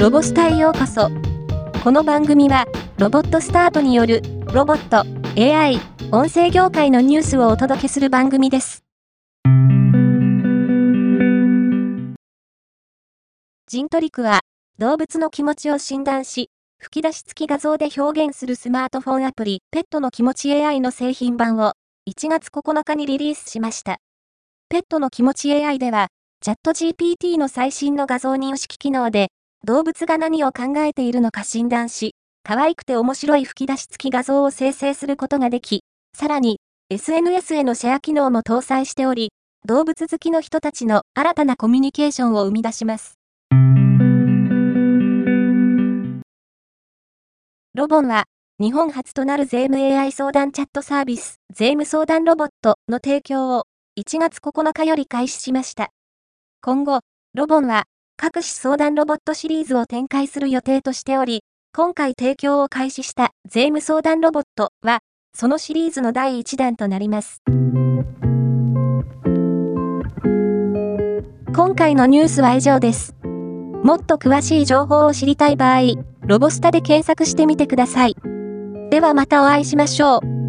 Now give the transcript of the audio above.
ロボスタへようこそ。この番組は、ロボットスタートによる、ロボット、AI、音声業界のニュースをお届けする番組です。ジントリクは、動物の気持ちを診断し、吹き出し付き画像で表現するスマートフォンアプリ、ペットの気持ち AI の製品版を、1月9日にリリースしました。ペットの気持ち AI では、チャット GPT の最新の画像認識機能で、動物が何を考えているのか診断し、可愛くて面白い吹き出し付き画像を生成することができ、さらに、SNS へのシェア機能も搭載しており、動物好きの人たちの新たなコミュニケーションを生み出します。ロボンは、日本初となる税務 AI 相談チャットサービス、税務相談ロボットの提供を1月9日より開始しました。今後、ロボンは各種相談ロボットシリーズを展開する予定としており、今回提供を開始した税務相談ロボットは、そのシリーズの第1弾となります。今回のニュースは以上です。もっと詳しい情報を知りたい場合、ロボスタで検索してみてください。ではまたお会いしましょう。